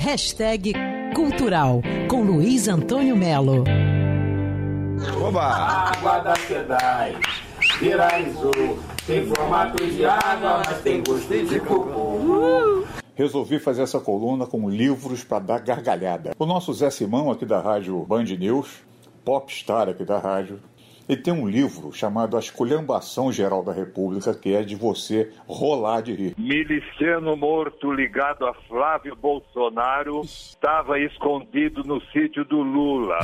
Hashtag Cultural, com Luiz Antônio Melo. Oba! Água da SEDAI, viralizou. Tem formato de água, mas tem gosto de cocô. Resolvi fazer essa coluna com livros para dar gargalhada. O nosso Zé Simão, aqui da rádio Band News, popstar aqui da rádio, ele tem um livro chamado A Esculhambação Geral da República, que é de você rolar de rir. Miliciano morto ligado a Flávio Bolsonaro estava escondido no sítio do Lula.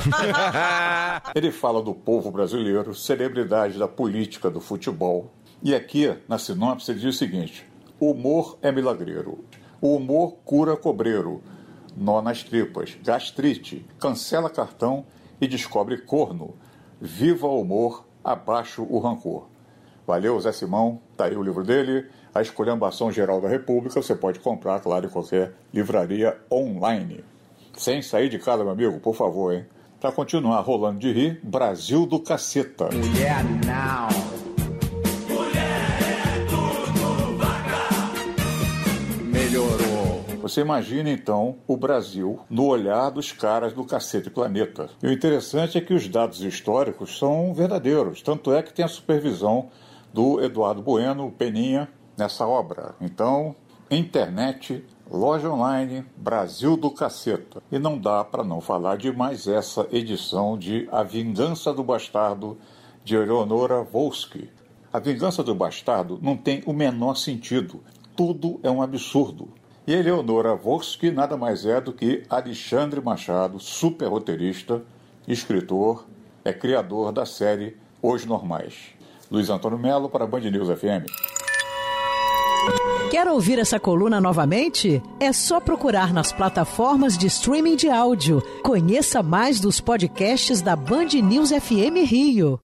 Ele fala do povo brasileiro, celebridade da política, do futebol. E aqui, na sinopse, ele diz o seguinte: o humor é milagreiro. O humor cura cobreiro. Nó nas tripas, gastrite, cancela cartão e descobre corno. Viva o humor, abaixo o rancor. Valeu, Zé Simão. Tá aí o livro dele, A Esculhambação Geral da República. Você pode comprar, claro, em qualquer livraria online. Sem sair de casa, meu amigo, por favor, hein? Pra continuar rolando de rir, Brasil do Caceta. Mulher não. Você imagina então o Brasil no olhar dos caras do Cacete Planeta. E o interessante é que os dados históricos são verdadeiros, tanto é que tem a supervisão do Eduardo Bueno, Peninha, nessa obra. Então, internet, loja online, Brasil do Caceta. E não dá para não falar de mais essa edição de A Vingança do Bastardo, de Eleonora Volsky. A Vingança do Bastardo não tem o menor sentido. Tudo é um absurdo. E Eleonora Volsky nada mais é do que Alexandre Machado, super roteirista, escritor, é criador da série Os Normais. Luiz Antônio Melo para Band News FM. Quer ouvir essa coluna novamente? É só procurar nas plataformas de streaming de áudio. Conheça mais dos podcasts da Band News FM Rio.